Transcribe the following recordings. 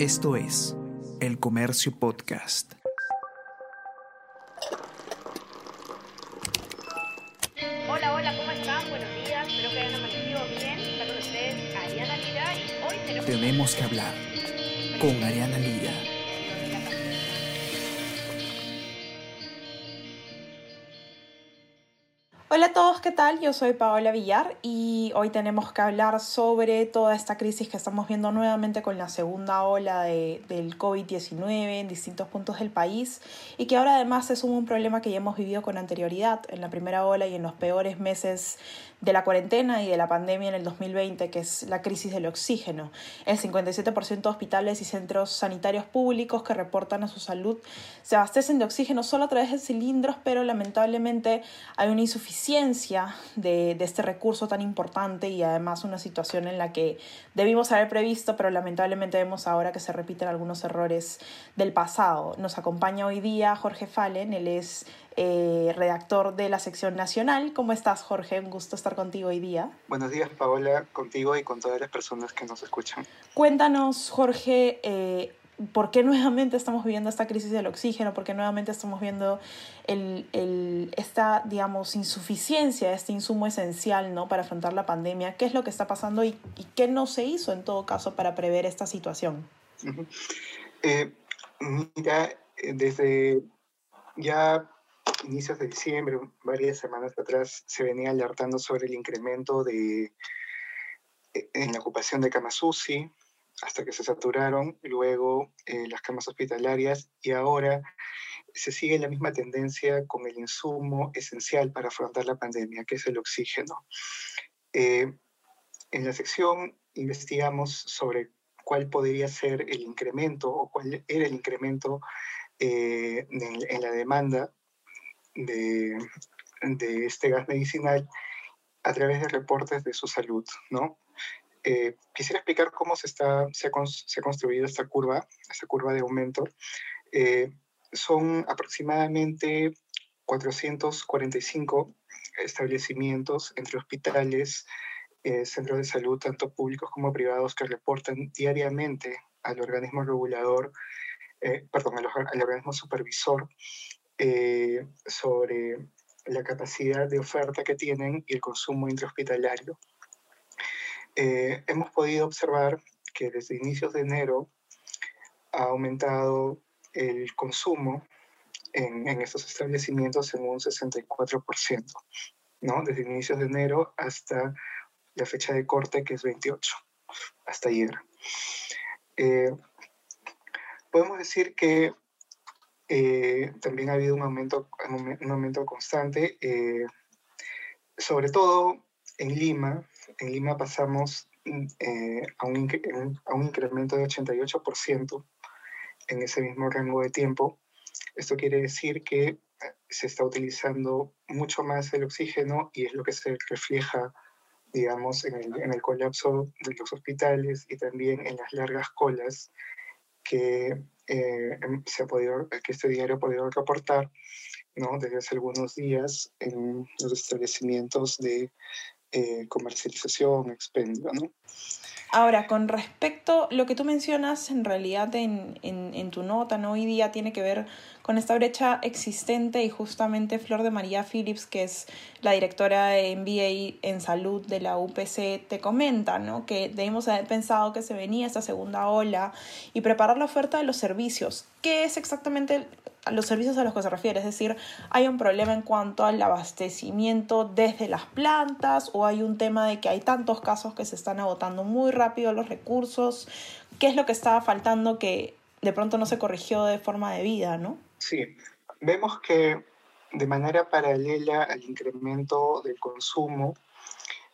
Esto es El Comercio Podcast. Hola, hola, ¿cómo están? Buenos días, espero que hayan amanecido bien. Está con ustedes Ariana Lira y hoy tenemos... Tenemos que hablar con Ariana Lira. Hola a todos, ¿qué tal? Yo soy Paola Villar y hoy tenemos que hablar sobre toda esta crisis que estamos viendo nuevamente con la segunda ola de, del COVID-19 en distintos puntos del país y que ahora además es un problema que ya hemos vivido con anterioridad en la primera ola y en los peores meses de la cuarentena y de la pandemia en el 2020, que es la crisis del oxígeno. El 57% de hospitales y centros sanitarios públicos que reportan a su salud se abastecen de oxígeno solo a través de cilindros, pero lamentablemente hay una insuficiencia de, de este recurso tan importante y además una situación en la que debimos haber previsto, pero lamentablemente vemos ahora que se repiten algunos errores del pasado. Nos acompaña hoy día Jorge Fallen, él es eh, redactor de la sección nacional. ¿Cómo estás, Jorge? Un gusto estar contigo hoy día. Buenos días, Paola, contigo y con todas las personas que nos escuchan. Cuéntanos, Jorge, eh, ¿por qué nuevamente estamos viviendo esta crisis del oxígeno? ¿Por qué nuevamente estamos viendo el, el, esta, digamos, insuficiencia, este insumo esencial ¿no? para afrontar la pandemia? ¿Qué es lo que está pasando y, qué no se hizo en todo caso para prever esta situación? Eh, mira, desde ya inicios de diciembre, varias semanas atrás, se venía alertando sobre el incremento de, en la ocupación de camas UCI, hasta que se saturaron, luego eh, las camas hospitalarias y ahora se sigue la misma tendencia con el insumo esencial para afrontar la pandemia, que es el oxígeno. Eh, en la sección investigamos sobre cuál podría ser el incremento o cuál era el incremento eh, en, en la demanda de, de, este gas medicinal a través de reportes de su salud, ¿no? Eh, quisiera explicar cómo se, está, se, ha, se ha construido esta curva, esta curva de aumento. Eh, son aproximadamente 445 establecimientos entre hospitales, eh, centros de salud, tanto públicos como privados, que reportan diariamente al organismo regulador, eh, perdón, al, al, organismo supervisor eh, sobre la capacidad de oferta que tienen y el consumo intrahospitalario. Eh, hemos podido observar que desde inicios de enero ha aumentado el consumo en, en estos establecimientos en un 64%, ¿no? Desde inicios de enero hasta la fecha de corte, que es 28, hasta ayer. Eh, podemos decir que eh, también ha habido un aumento, un aumento constante, eh, sobre todo en Lima. En Lima pasamos eh, a, un, a, un, incremento de 88% en ese mismo rango de tiempo. Esto quiere decir que se está utilizando mucho más el oxígeno y es lo que se refleja, digamos, en el, en el colapso de los hospitales y también en las largas colas que eh, se ha podido, que este diario ha podido reportar ¿no? desde hace algunos días en los establecimientos de eh, comercialización, expendio. ¿no? Ahora, con respecto lo que tú mencionas, en realidad en, en, en, tu nota, ¿no? hoy día tiene que ver con esta brecha existente y justamente Flor de María Phillips, que es la directora de MBA en salud de la UPC, te comenta ¿no? que debemos haber pensado que se venía esta segunda ola y preparar la oferta de los servicios. ¿Qué es exactamente los servicios a los que se refiere, es decir, hay un problema en cuanto al abastecimiento desde las plantas o hay un tema de que hay tantos casos que se están agotando muy rápido los recursos, qué es lo que estaba faltando que de pronto no se corrigió de forma debida, ¿no? Sí, vemos que de manera paralela al incremento del consumo,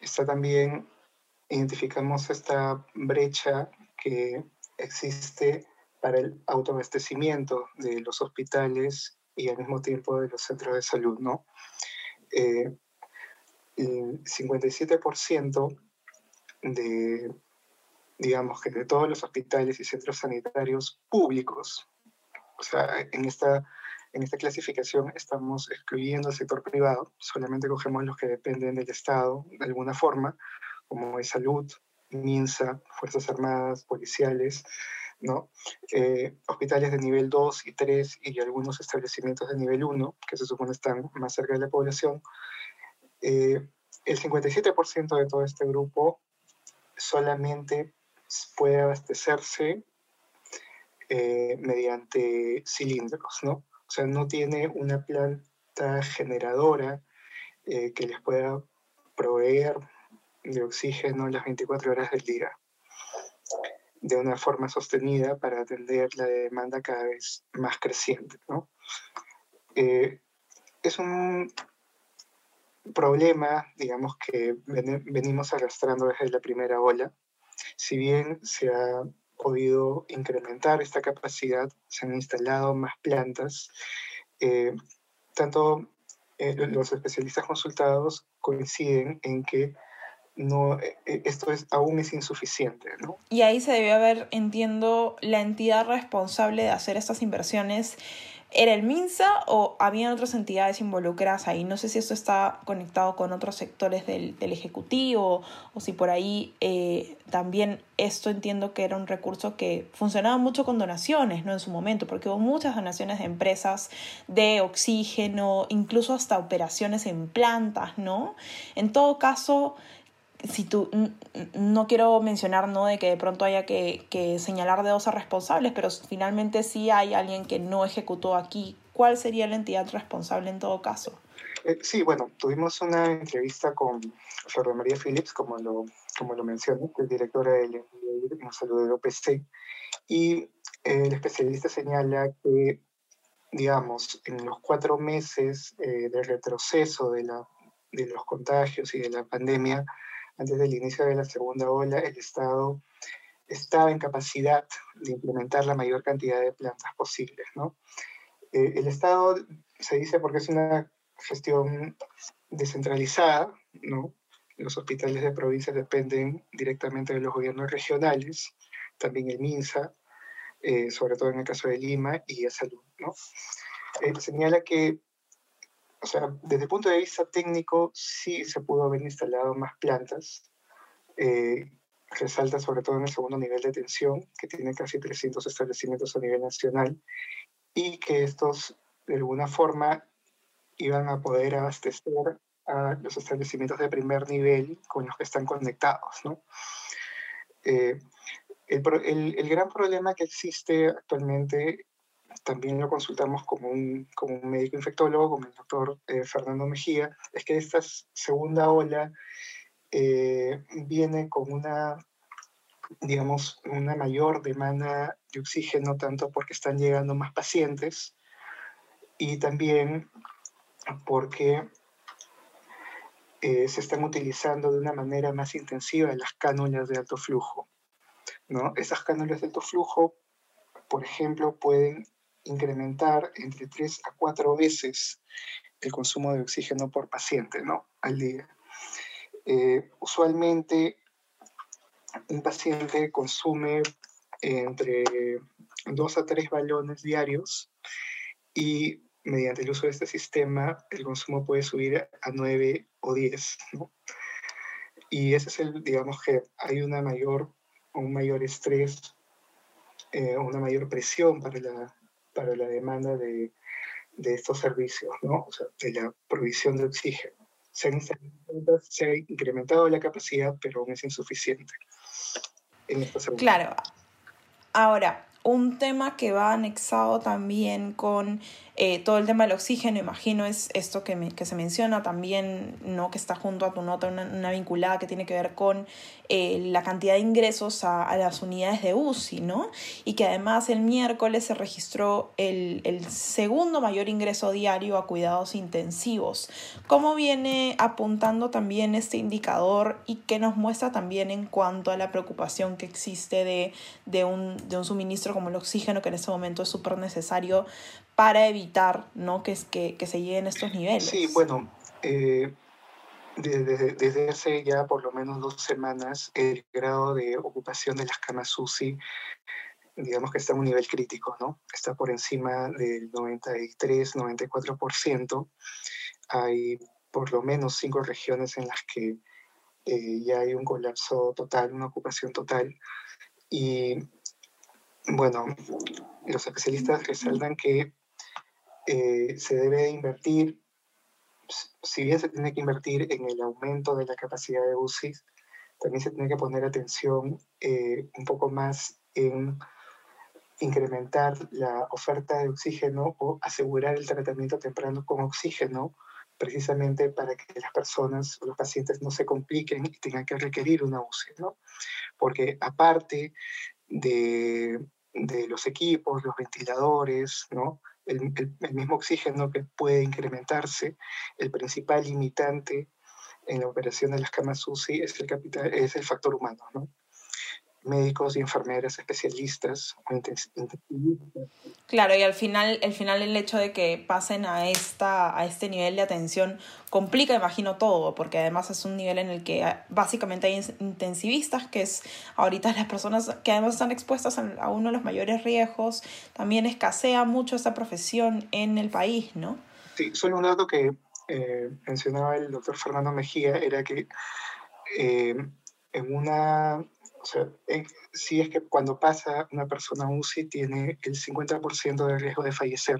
está también, identificamos esta brecha que existe para el autoabastecimiento de los hospitales y al mismo tiempo de los centros de salud, ¿no? Eh, el 57% de, digamos que de todos los hospitales y centros sanitarios públicos, o sea, en esta, en esta clasificación estamos excluyendo al sector privado, solamente cogemos los que dependen del Estado de alguna forma, como es salud, MINSA, Fuerzas Armadas, policiales, ¿no? Eh, hospitales de nivel 2 y 3 y algunos establecimientos de nivel 1, que se supone están más cerca de la población, eh, el 57% de todo este grupo solamente puede abastecerse eh, mediante cilindros, ¿no? O sea, no tiene una planta generadora que les pueda proveer de oxígeno las 24 horas del día de una forma sostenida para atender la demanda cada vez más creciente. ¿no? Eh, es un problema, digamos, que venimos arrastrando desde la primera ola. Si bien se ha podido incrementar esta capacidad, se han instalado más plantas, eh, tanto eh, los especialistas consultados coinciden en que no, e, e, esto es, aún es insuficiente. ¿no? Y ahí se debió haber, entiendo, la entidad responsable de hacer estas inversiones. ¿Era el MINSA o había otras entidades involucradas ahí? No sé si esto está conectado con otros sectores del, del Ejecutivo o si por ahí eh, también esto entiendo que era un recurso que funcionaba mucho con donaciones, ¿no? En su momento, porque hubo muchas donaciones de empresas de oxígeno, incluso hasta operaciones en plantas, ¿no? En todo caso, si tú, no quiero mencionar ¿no? de que de pronto haya que, que señalar dedos a responsables, pero finalmente sí hay alguien que no ejecutó aquí. ¿Cuál sería la entidad responsable en todo caso? Eh, sí, bueno, tuvimos una entrevista con Flor María Phillips, como lo, como lo mencioné, que es directora del Salud de OPC, y el especialista señala que, digamos, en los cuatro meses eh, de retroceso de, la, de los contagios y de la pandemia, antes del inicio de la segunda ola, el Estado estaba en capacidad de implementar la mayor cantidad de plantas posibles. ¿no? Eh, el Estado se dice porque es una gestión descentralizada, ¿no? los hospitales de provincia dependen directamente de los gobiernos regionales, también el MINSA, eh, sobre todo en el caso de Lima, y el salud. ¿no? Eh, señala que o sea, desde el punto de vista técnico, sí se pudo haber instalado más plantas. Eh, resalta sobre todo en el segundo nivel de atención, que tiene casi 300 establecimientos a nivel nacional, y que estos, de alguna forma, iban a poder abastecer a los establecimientos de primer nivel con los que están conectados. ¿no? Eh, el, el, el, gran problema que existe actualmente también lo consultamos como un, como un médico infectólogo, como el doctor eh, Fernando Mejía, es que esta segunda ola eh, viene con una, digamos, una mayor demanda de oxígeno, tanto porque están llegando más pacientes y también porque eh, se están utilizando de una manera más intensiva las cánulas de alto flujo. ¿no? Esas cánulas de alto flujo, por ejemplo, pueden incrementar entre 3 a 4 veces el consumo de oxígeno por paciente ¿no? al día. Eh, usualmente un paciente consume entre 2 a 3 balones diarios y mediante el uso de este sistema el consumo puede subir a 9 o 10. ¿no? Y ese es el, digamos que hay una mayor, un mayor estrés, eh, una mayor presión para la, para la demanda de, de estos servicios, ¿no? O sea, de la provisión de oxígeno. Se, se ha incrementado la capacidad, pero aún es insuficiente. En claro. Ahora, un tema que va anexado también con eh, todo el tema del oxígeno, imagino, es esto que, que se menciona también, ¿no? que está junto a tu nota, una, vinculada que tiene que ver con eh, la cantidad de ingresos a, las unidades de UCI, ¿no? Y que además el miércoles se registró el, el segundo mayor ingreso diario a cuidados intensivos. ¿Cómo viene apuntando también este indicador y qué nos muestra también en cuanto a la preocupación que existe de, de, un, de un suministro como el oxígeno, que en este momento es súper necesario para evitar ¿no? que, que, que se lleguen estos niveles. Sí, bueno, eh, desde, desde, hace ya por lo menos dos semanas el grado de ocupación de las camas UCI, digamos que está a un nivel crítico, ¿no? Está por encima del 93, 94%. Hay por lo menos cinco regiones en las que eh, ya hay un colapso total, una ocupación total. Y Bueno, los especialistas resaltan que eh, se debe invertir, si bien se tiene que invertir en el aumento de la capacidad de UCI, también se tiene que poner atención eh, un poco más en incrementar la oferta de oxígeno o asegurar el tratamiento temprano con oxígeno, precisamente para que las personas o los pacientes no se compliquen y tengan que requerir una UCI, ¿no? Porque aparte de, los equipos, los ventiladores, ¿no? El, el, mismo oxígeno que puede incrementarse, el principal limitante en la operación de las camas UCI es el, capital, es el factor humano, ¿no? Médicos y enfermeras especialistas o intensivistas. Claro, y al final, al final el hecho de que pasen a, esta, a este nivel de atención complica, imagino, todo, porque además es un nivel en el que básicamente hay intensivistas, que es ahorita las personas que además están expuestas a uno de los mayores riesgos, también escasea mucho esta profesión en el país, ¿no? Sí, solo un dato que eh, mencionaba el doctor Fernando Mejía era que eh, en una o sea, si es que cuando pasa una persona UCI tiene el 50% de riesgo de fallecer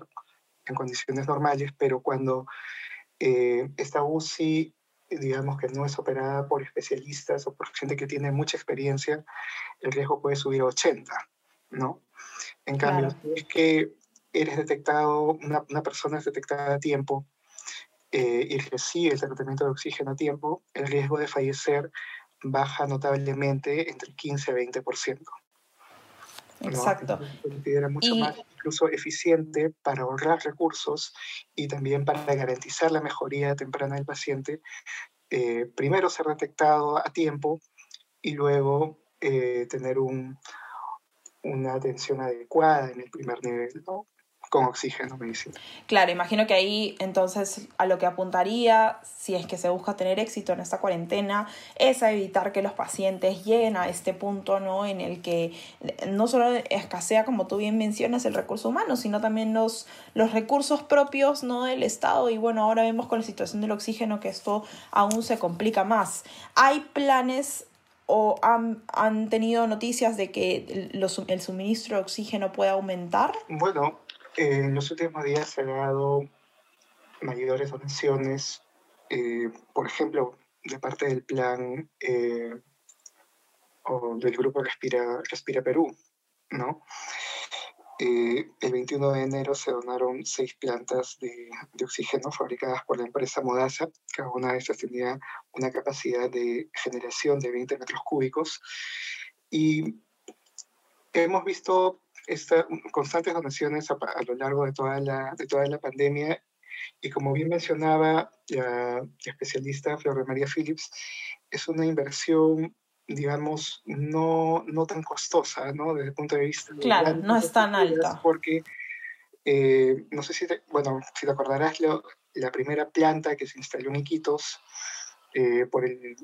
en condiciones normales, pero cuando eh, esta UCI, digamos que no es operada por especialistas o por gente que tiene mucha experiencia, el riesgo puede subir a 80, ¿no? En cambio, si es que eres detectado, una, una persona es detectada a tiempo eh, y recibe el tratamiento de oxígeno a tiempo, el riesgo de fallecer baja notablemente entre el 15 y 20%. Exacto. Se considera mucho más incluso eficiente para ahorrar recursos y también para garantizar la mejoría temprana del paciente. Eh, primero ser detectado a tiempo y luego eh, tener un, una atención adecuada en el primer nivel. ¿no? Con oxígeno medicina. Claro, imagino que ahí entonces a lo que apuntaría, si es que se busca tener éxito en esta cuarentena, es a evitar que los pacientes lleguen a este punto ¿no? en el que no solo escasea, como tú bien mencionas, el recurso humano, sino también los, los recursos propios ¿no? del Estado. Y bueno, ahora vemos con la situación del oxígeno que esto aún se complica más. ¿Hay planes o han, han, tenido noticias de que los, el suministro de oxígeno puede aumentar? Bueno, en los últimos días se han dado mayores donaciones, eh, por ejemplo, de parte del plan eh, o del grupo Respira, Respira Perú, ¿no? Eh, el 21 de enero se donaron seis plantas de, de, oxígeno fabricadas por la empresa Modasa. Cada una de estas tenía una capacidad de generación de 20 metros cúbicos. Y hemos visto estas constantes donaciones a, lo largo de toda, la, de toda la pandemia y como bien mencionaba la, especialista Flor María Phillips, es una inversión, digamos, no, no tan costosa, ¿no? Desde el punto de vista... Claro, no es tan alta. Porque, eh, no sé si te, bueno, si te acordarás, lo, la primera planta que se instaló en Iquitos eh, por el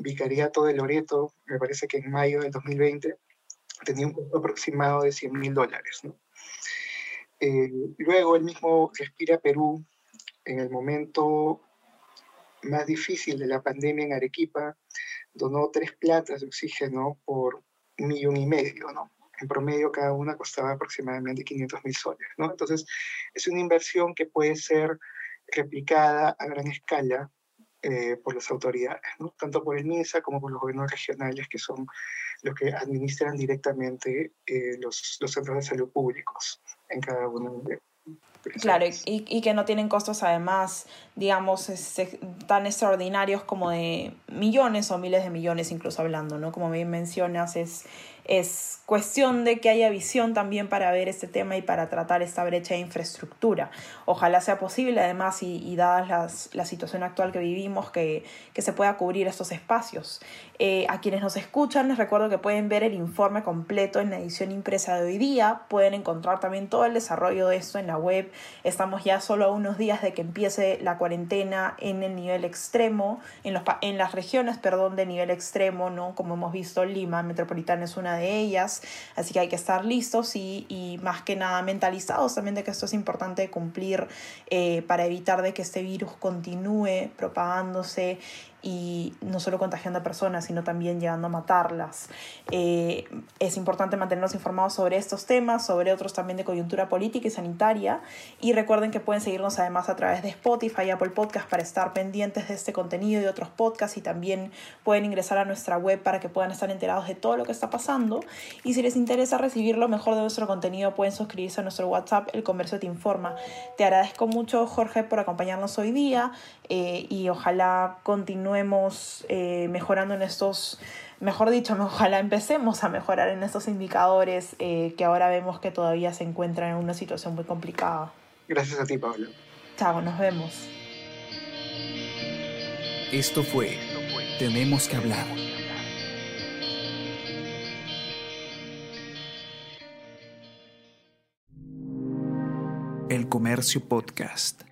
Vicariato de Loreto, me parece que en mayo del 2020, tenía un costo aproximado de 100 mil dólares. Eh, luego el mismo Respira Perú, en el momento más difícil de la pandemia en Arequipa, donó tres plantas de oxígeno por un millón y medio. En promedio cada una costaba aproximadamente 500 mil soles, ¿no? Entonces es una inversión que puede ser replicada a gran escala eh, por las autoridades, ¿no? tanto por el MINSA como por los gobiernos regionales, que son los que administran directamente eh, los, los, centros de salud públicos en cada uno de Claro, y, y, que no tienen costos además, digamos, tan extraordinarios como de millones o miles de millones incluso hablando, ¿no? Como bien mencionas, es es cuestión de que haya visión también para ver este tema y para tratar esta brecha de infraestructura. Ojalá sea posible, además, y, dadas la situación actual que vivimos, que, que se pueda cubrir estos espacios. Eh, a quienes nos escuchan, les recuerdo que pueden ver el informe completo en la edición impresa de hoy día. Pueden encontrar también todo el desarrollo de esto en la web. Estamos ya solo a unos días de que empiece la cuarentena en el nivel extremo, en, los, en las regiones, perdón, de nivel extremo, ¿no? Como hemos visto, Lima Metropolitana es una de ellas, así que hay que estar listos y, más que nada mentalizados también de que esto es importante cumplir eh, para evitar de que este virus continúe propagándose y no solo contagiando a personas, sino también llegando a matarlas. Eh, es importante mantenernos informados sobre estos temas, sobre otros también de coyuntura política y sanitaria. Y recuerden que pueden seguirnos además a través de Spotify y Apple Podcast para estar pendientes de este contenido y de otros podcasts y también pueden ingresar a nuestra web para que puedan estar enterados de todo lo que está pasando. Y si les interesa recibir lo mejor de nuestro contenido, pueden suscribirse a nuestro WhatsApp, El Comercio Te Informa. Te agradezco mucho, Jorge, por acompañarnos hoy día eh, y ojalá continuemos eh, mejorando en estos mejor dicho, ojalá empecemos a mejorar en estos indicadores eh, que ahora vemos que todavía se encuentran en una situación muy complicada. Gracias a ti, Pablo. Chao, nos vemos. Esto fue Tenemos que hablar. El Comercio Podcast.